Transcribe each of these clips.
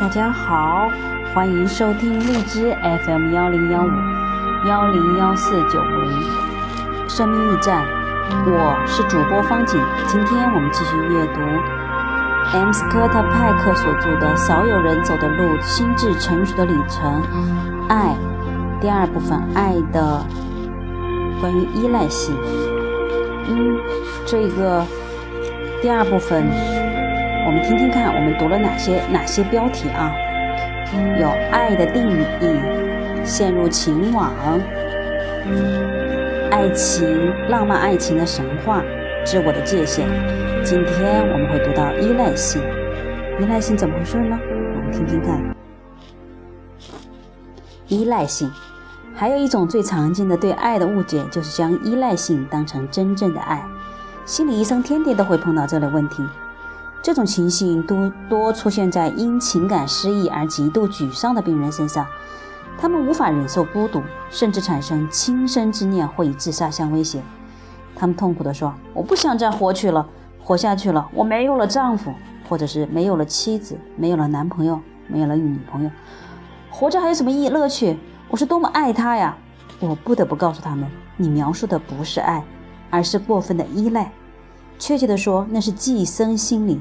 大家好，欢迎收听荔枝 FM 幺零幺五幺零幺四九五零生命驿站，我是主播方景。今天我们继续阅读 M 斯科特派克所著的《少有人走的路：心智成熟的旅程》，爱第二部分，爱的关于依赖性。嗯，这个第二部分。我们听听看，我们读了哪些哪些标题啊？有爱的定义，陷入情网，爱情浪漫爱情的神话，自我的界限。今天我们会读到依赖性，依赖性怎么回事呢？我们听听看。依赖性，还有一种最常见的对爱的误解，就是将依赖性当成真正的爱。心理医生天天都会碰到这类问题。这种情形多多出现在因情感失意而极度沮丧的病人身上，他们无法忍受孤独，甚至产生轻生之念或以自杀相威胁。他们痛苦地说：“我不想再活去了，活下去了，我没有了丈夫，或者是没有了妻子，没有了男朋友，没有了女朋友，活着还有什么意义乐趣？我是多么爱他呀！”我不得不告诉他们：“你描述的不是爱，而是过分的依赖。”确切地说，那是寄生心理。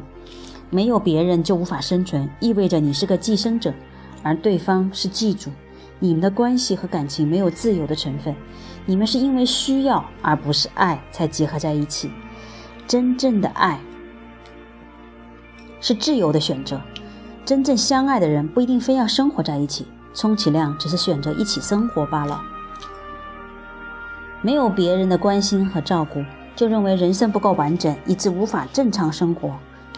没有别人就无法生存，意味着你是个寄生者，而对方是寄主。你们的关系和感情没有自由的成分，你们是因为需要而不是爱才结合在一起。真正的爱是自由的选择。真正相爱的人不一定非要生活在一起，充其量只是选择一起生活罢了。没有别人的关心和照顾。就认为人生不够完整，以致无法正常生活，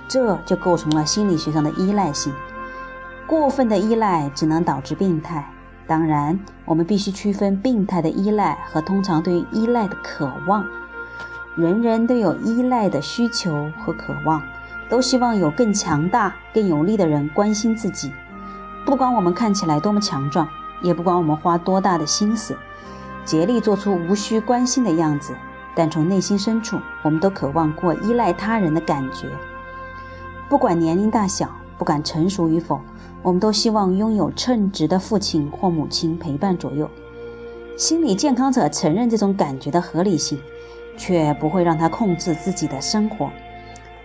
这就构成了心理学上的依赖性。过分的依赖只能导致病态。当然，我们必须区分病态的依赖和通常对于依赖的渴望。人人都有依赖的需求和渴望，都希望有更强大、更有力的人关心自己。不管我们看起来多么强壮，也不管我们花多大的心思，竭力做出无需关心的样子。但从内心深处，我们都渴望过依赖他人的感觉。不管年龄大小，不管成熟与否，我们都希望拥有称职的父亲或母亲陪伴左右。心理健康者承认这种感觉的合理性，却不会让他控制自己的生活。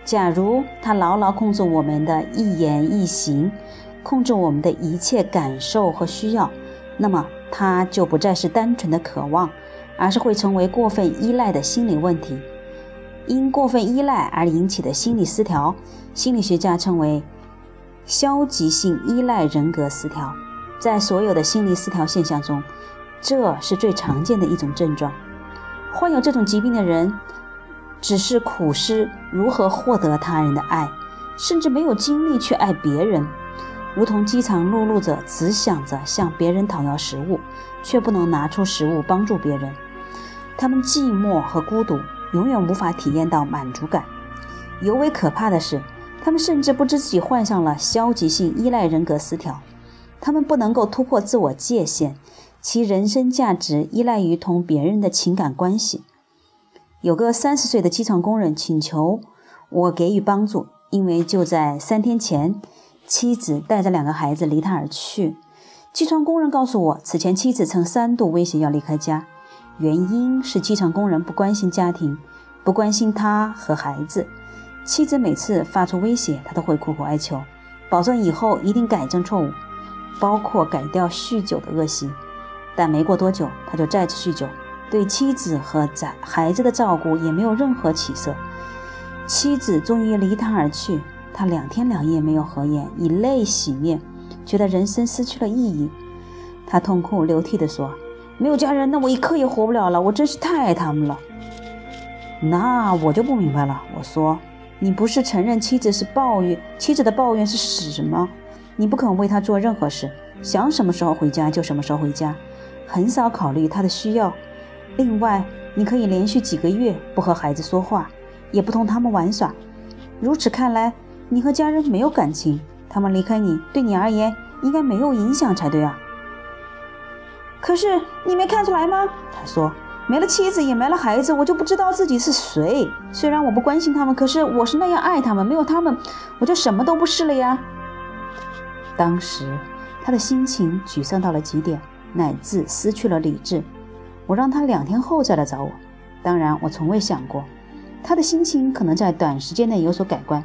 假如他牢牢控制我们的一言一行，控制我们的一切感受和需要，那么他就不再是单纯的渴望。而是会成为过分依赖的心理问题。因过分依赖而引起的心理失调，心理学家称为消极性依赖人格失调。在所有的心理失调现象中，这是最常见的一种症状。患有这种疾病的人，只是苦思如何获得他人的爱，甚至没有精力去爱别人，如同饥肠辘辘者只想着向别人讨要食物，却不能拿出食物帮助别人。他们寂寞和孤独，永远无法体验到满足感。尤为可怕的是，他们甚至不知自己患上了消极性依赖人格失调。他们不能够突破自我界限，其人生价值依赖于同别人的情感关系。有个三十岁的机床工人请求我给予帮助，因为就在三天前，妻子带着两个孩子离他而去。机床工人告诉我，此前妻子曾三度威胁要离开家。原因是机场工人不关心家庭，不关心他和孩子。妻子每次发出威胁，他都会苦苦哀求，保证以后一定改正错误，包括改掉酗酒的恶习。但没过多久，他就再次酗酒，对妻子和在孩子的照顾也没有任何起色。妻子终于离他而去，他两天两夜没有合眼，以泪洗面，觉得人生失去了意义。他痛哭流涕地说。没有家人，那我一刻也活不了了。我真是太爱他们了。那我就不明白了。我说，你不是承认妻子是抱怨，妻子的抱怨是屎吗？你不肯为他做任何事，想什么时候回家就什么时候回家，很少考虑他的需要。另外，你可以连续几个月不和孩子说话，也不同他们玩耍。如此看来，你和家人没有感情，他们离开你，对你而言应该没有影响才对啊。可是你没看出来吗？他说：“没了妻子，也没了孩子，我就不知道自己是谁。虽然我不关心他们，可是我是那样爱他们。没有他们，我就什么都不是了呀。”当时他的心情沮丧到了极点，乃至失去了理智。我让他两天后再来找我。当然，我从未想过他的心情可能在短时间内有所改观。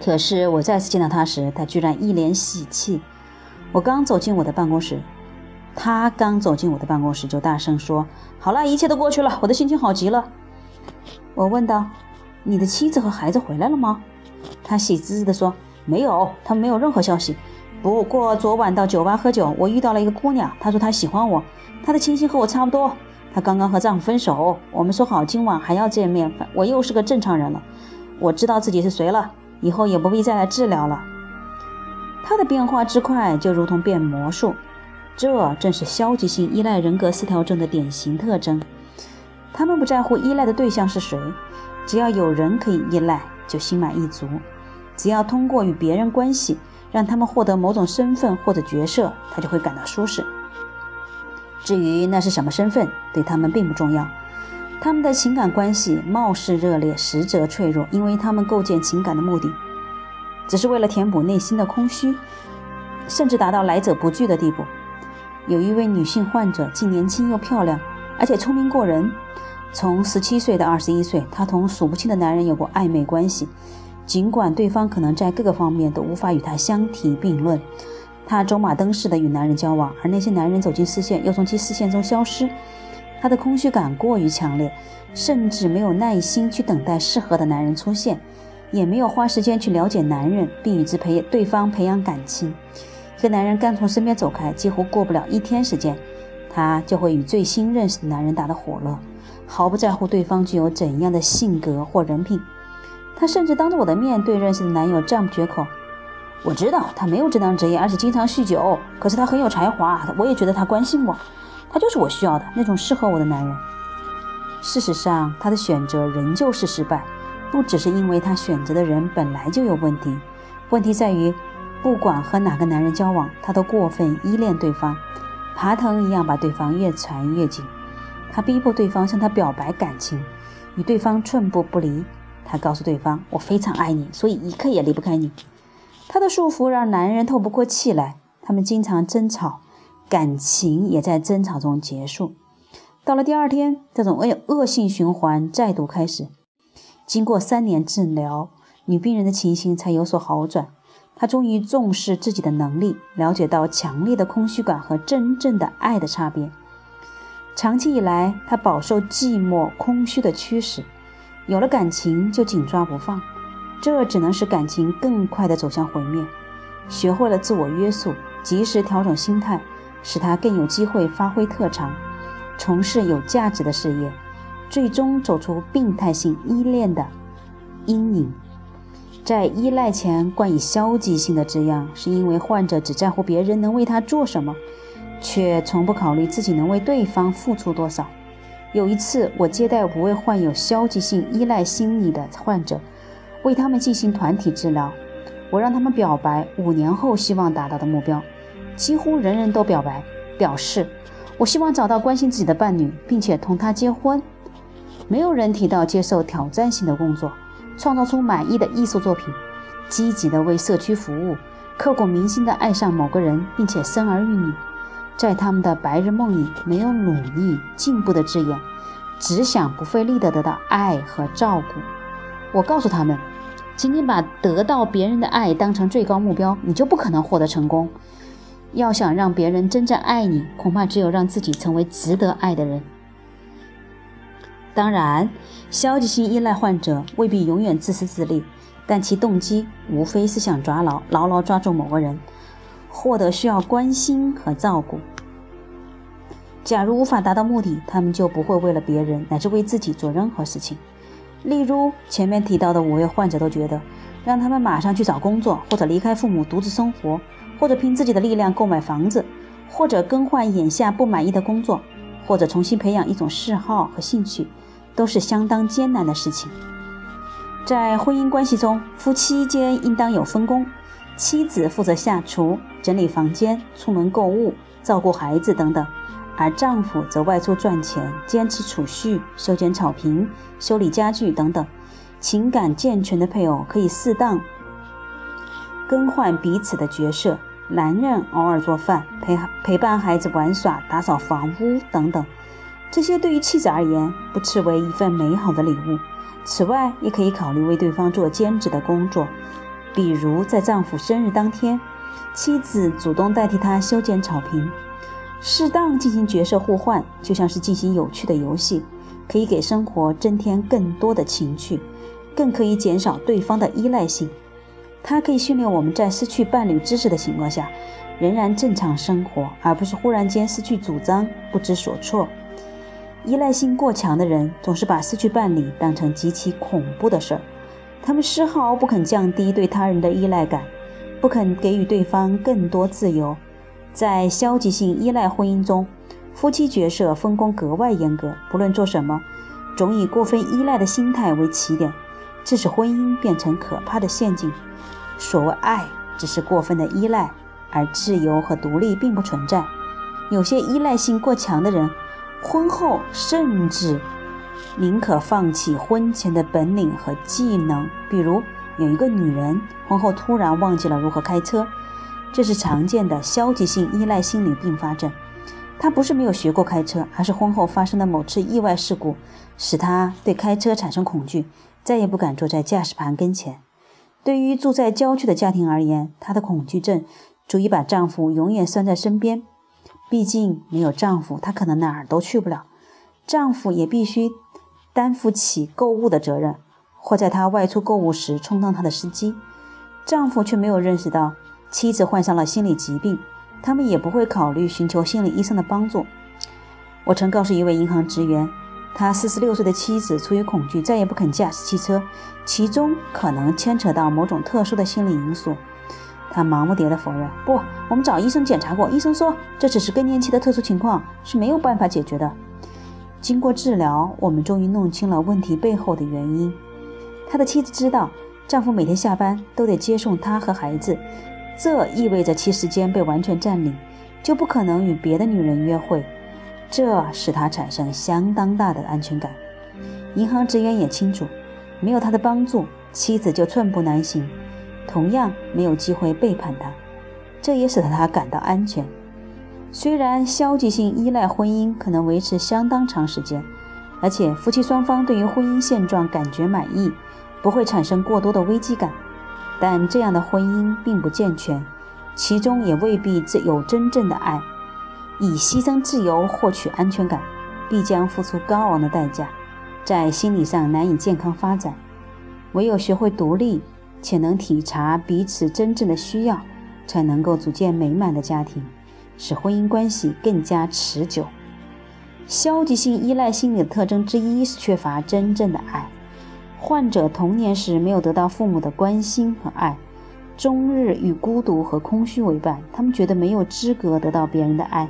可是我再次见到他时，他居然一脸喜气。我刚走进我的办公室，他刚走进我的办公室就大声说：“好了，一切都过去了，我的心情好极了。”我问道：“你的妻子和孩子回来了吗？”他喜滋滋地说：“没有，他们没有任何消息。不过昨晚到酒吧喝酒，我遇到了一个姑娘，她说她喜欢我，她的情形和我差不多。她刚刚和丈夫分手，我们说好今晚还要见面。我又是个正常人了，我知道自己是谁了，以后也不必再来治疗了。”他的变化之快，就如同变魔术，这正是消极性依赖人格失调症的典型特征。他们不在乎依赖的对象是谁，只要有人可以依赖，就心满意足；只要通过与别人关系，让他们获得某种身份或者角色，他就会感到舒适。至于那是什么身份，对他们并不重要。他们的情感关系貌似热烈，实则脆弱，因为他们构建情感的目的。只是为了填补内心的空虚，甚至达到来者不拒的地步。有一位女性患者，既年轻又漂亮，而且聪明过人。从十七岁到二十一岁，她同数不清的男人有过暧昧关系，尽管对方可能在各个方面都无法与她相提并论。她走马灯似的与男人交往，而那些男人走进视线又从其视线中消失。她的空虚感过于强烈，甚至没有耐心去等待适合的男人出现。也没有花时间去了解男人，并与之培对方培养感情。一个男人刚从身边走开，几乎过不了一天时间，他就会与最新认识的男人打得火热，毫不在乎对方具有怎样的性格或人品。他甚至当着我的面对认识的男友赞不绝口。我知道他没有正当职业，而且经常酗酒，可是他很有才华。我也觉得他关心我，他就是我需要的那种适合我的男人。事实上，他的选择仍旧是失败。不只是因为他选择的人本来就有问题，问题在于，不管和哪个男人交往，他都过分依恋对方，爬藤一样把对方越缠越紧。他逼迫对方向他表白感情，与对方寸步不离。他告诉对方：“我非常爱你，所以一刻也离不开你。”他的束缚让男人透不过气来，他们经常争吵，感情也在争吵中结束。到了第二天，这种恶恶性循环再度开始。经过三年治疗，女病人的情形才有所好转。他终于重视自己的能力，了解到强烈的空虚感和真正的爱的差别。长期以来，他饱受寂寞、空虚的驱使，有了感情就紧抓不放，这只能使感情更快地走向毁灭。学会了自我约束，及时调整心态，使他更有机会发挥特长，从事有价值的事业。最终走出病态性依恋的阴影，在依赖前冠以消极性的字样，是因为患者只在乎别人能为他做什么，却从不考虑自己能为对方付出多少。有一次，我接待五位患有消极性依赖心理的患者，为他们进行团体治疗。我让他们表白五年后希望达到的目标，几乎人人都表白，表示我希望找到关心自己的伴侣，并且同他结婚。没有人提到接受挑战性的工作，创造出满意的艺术作品，积极的为社区服务，刻骨铭心的爱上某个人，并且生儿育女。在他们的白日梦里，没有努力进步的字眼，只想不费力的得到爱和照顾。我告诉他们，仅仅把得到别人的爱当成最高目标，你就不可能获得成功。要想让别人真正爱你，恐怕只有让自己成为值得爱的人。当然，消极性依赖患者未必永远自私自利，但其动机无非是想抓牢、牢牢抓住某个人，获得需要关心和照顾。假如无法达到目的，他们就不会为了别人乃至为自己做任何事情。例如前面提到的五位患者都觉得，让他们马上去找工作，或者离开父母独自生活，或者凭自己的力量购买房子，或者更换眼下不满意的工作，或者重新培养一种嗜好和兴趣。都是相当艰难的事情。在婚姻关系中，夫妻间应当有分工，妻子负责下厨、整理房间、出门购物、照顾孩子等等，而丈夫则外出赚钱，坚持储蓄、修剪草坪、修理家具等等。情感健全的配偶可以适当更换彼此的角色。男人偶尔做饭、陪陪伴孩子玩耍、打扫房屋等等，这些对于妻子而言不斥为一份美好的礼物。此外，也可以考虑为对方做兼职的工作，比如在丈夫生日当天，妻子主动代替他修剪草坪。适当进行角色互换，就像是进行有趣的游戏，可以给生活增添更多的情趣，更可以减少对方的依赖性。它可以训练我们在失去伴侣支持的情况下，仍然正常生活，而不是忽然间失去主张、不知所措。依赖性过强的人总是把失去伴侣当成极其恐怖的事儿，他们丝毫不肯降低对他人的依赖感，不肯给予对方更多自由。在消极性依赖婚姻中，夫妻角色分工格外严格，不论做什么，总以过分依赖的心态为起点，致使婚姻变成可怕的陷阱。所谓爱，只是过分的依赖，而自由和独立并不存在。有些依赖性过强的人，婚后甚至宁可放弃婚前的本领和技能。比如，有一个女人婚后突然忘记了如何开车，这是常见的消极性依赖心理并发症。她不是没有学过开车，而是婚后发生的某次意外事故，使她对开车产生恐惧，再也不敢坐在驾驶盘跟前。对于住在郊区的家庭而言，她的恐惧症足以把丈夫永远拴在身边。毕竟没有丈夫，她可能哪儿都去不了。丈夫也必须担负起购物的责任，或在她外出购物时充当她的司机。丈夫却没有认识到妻子患上了心理疾病，他们也不会考虑寻求心理医生的帮助。我曾告诉一位银行职员。他四十六岁的妻子出于恐惧，再也不肯驾驶汽车，其中可能牵扯到某种特殊的心理因素。他盲目地否认：“不，我们找医生检查过，医生说这只是更年期的特殊情况，是没有办法解决的。”经过治疗，我们终于弄清了问题背后的原因。他的妻子知道，丈夫每天下班都得接送她和孩子，这意味着其时间被完全占领，就不可能与别的女人约会。这使他产生相当大的安全感。银行职员也清楚，没有他的帮助，妻子就寸步难行，同样没有机会背叛他。这也使得他感到安全。虽然消极性依赖婚姻可能维持相当长时间，而且夫妻双方对于婚姻现状感觉满意，不会产生过多的危机感，但这样的婚姻并不健全，其中也未必自有真正的爱。以牺牲自由获取安全感，必将付出高昂的代价，在心理上难以健康发展。唯有学会独立，且能体察彼此真正的需要，才能够组建美满的家庭，使婚姻关系更加持久。消极性依赖心理的特征之一是缺乏真正的爱。患者童年时没有得到父母的关心和爱，终日与孤独和空虚为伴，他们觉得没有资格得到别人的爱。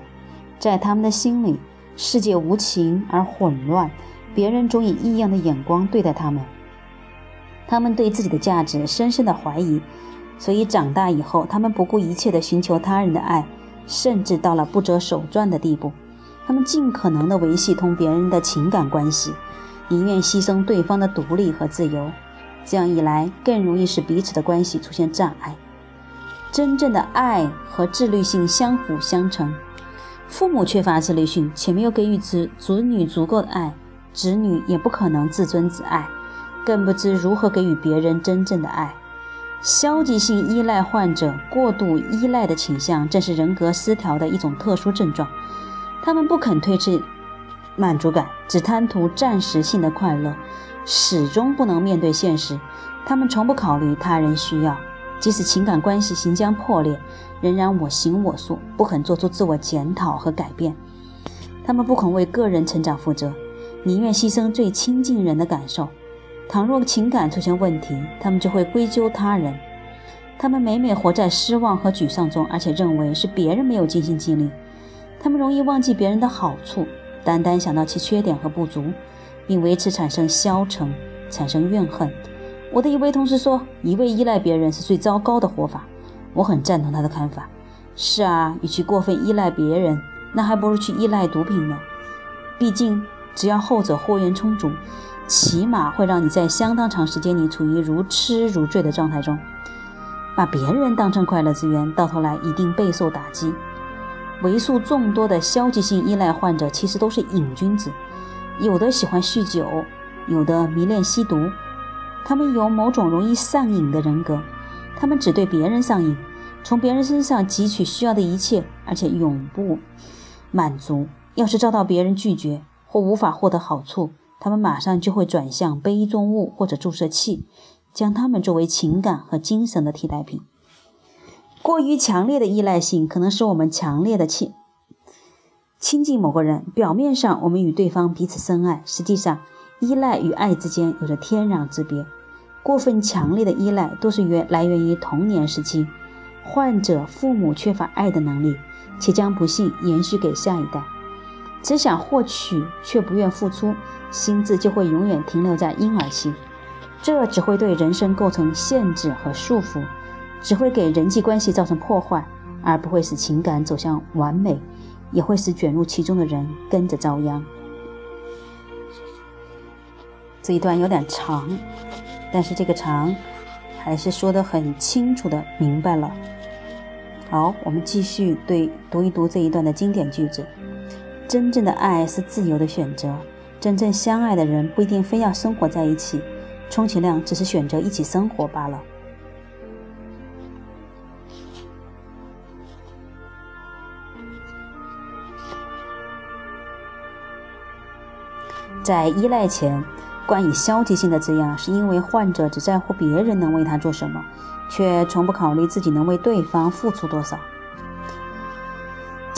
在他们的心里，世界无情而混乱，别人总以异样的眼光对待他们。他们对自己的价值深深的怀疑，所以长大以后，他们不顾一切地寻求他人的爱，甚至到了不择手段的地步。他们尽可能地维系同别人的情感关系，宁愿牺牲对方的独立和自由。这样一来，更容易使彼此的关系出现障碍。真正的爱和自律性相辅相成。父母缺乏自律性，且没有给予子子女足够的爱，子女也不可能自尊自爱，更不知如何给予别人真正的爱。消极性依赖患者过度依赖的倾向，正是人格失调的一种特殊症状。他们不肯推迟满足感，只贪图暂时性的快乐，始终不能面对现实。他们从不考虑他人需要。即使情感关系行将破裂，仍然我行我素，不肯做出自我检讨和改变。他们不肯为个人成长负责，宁愿牺牲最亲近人的感受。倘若情感出现问题，他们就会归咎他人。他们每每活在失望和沮丧中，而且认为是别人没有尽心尽力。他们容易忘记别人的好处，单单想到其缺点和不足，并为此产生消沉，产生怨恨。我的一位同事说：“一味依赖别人是最糟糕的活法。”我很赞同他的看法。是啊，与其过分依赖别人，那还不如去依赖毒品呢。毕竟，只要后者货源充足，起码会让你在相当长时间里处于如痴如醉的状态中。把别人当成快乐资源，到头来一定备受打击。为数众多的消极性依赖患者其实都是瘾君子，有的喜欢酗酒，有的迷恋吸毒。他们有某种容易上瘾的人格，他们只对别人上瘾，从别人身上汲取需要的一切，而且永不满足。要是遭到别人拒绝或无法获得好处，他们马上就会转向杯中物或者注射器，将它们作为情感和精神的替代品。过于强烈的依赖性可能使我们强烈的亲亲近某个人。表面上我们与对方彼此深爱，实际上依赖与爱之间有着天壤之别。过分强烈的依赖都是源来源于童年时期，患者父母缺乏爱的能力，且将不幸延续给下一代。只想获取却不愿付出，心智就会永远停留在婴儿期，这只会对人生构成限制和束缚。只会给人际关系造成破坏，而不会使情感走向完美，也会使卷入其中的人跟着遭殃。这一段有点长，但是这个长还是说得很清楚的明白了。好，我们继续对读一读这一段的经典句子：真正的爱是自由的选择，真正相爱的人不一定非要生活在一起，充其量只是选择一起生活罢了。在依赖前，冠以消极性的字样，是因为患者只在乎别人能为他做什么，却从不考虑自己能为对方付出多少。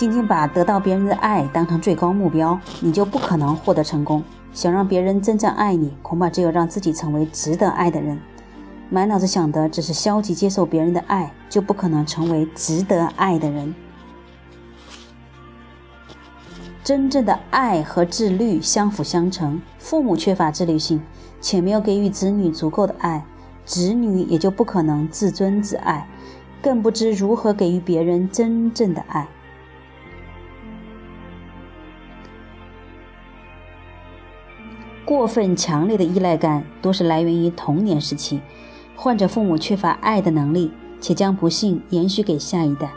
仅仅把得到别人的爱当成最高目标，你就不可能获得成功。想让别人真正爱你，恐怕只有让自己成为值得爱的人。满脑子想的只是消极接受别人的爱，就不可能成为值得爱的人。真正的爱和自律相辅相成。父母缺乏自律性，且没有给予子女足够的爱，子女也就不可能自尊自爱，更不知如何给予别人真正的爱。过分强烈的依赖感多是来源于童年时期，患者父母缺乏爱的能力，且将不幸延续给下一代。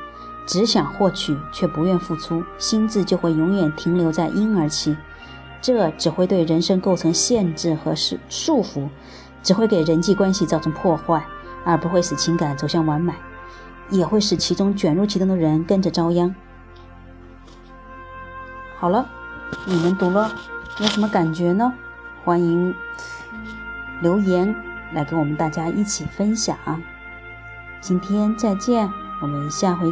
只想获取却不愿付出，心智就会永远停留在婴儿期，这只会对人生构成限制和束束缚，只会给人际关系造成破坏，而不会使情感走向完美，也会使其中卷入其中的人跟着遭殃。好了，你们读了有什么感觉呢？欢迎留言来跟我们大家一起分享。今天再见，我们下回见。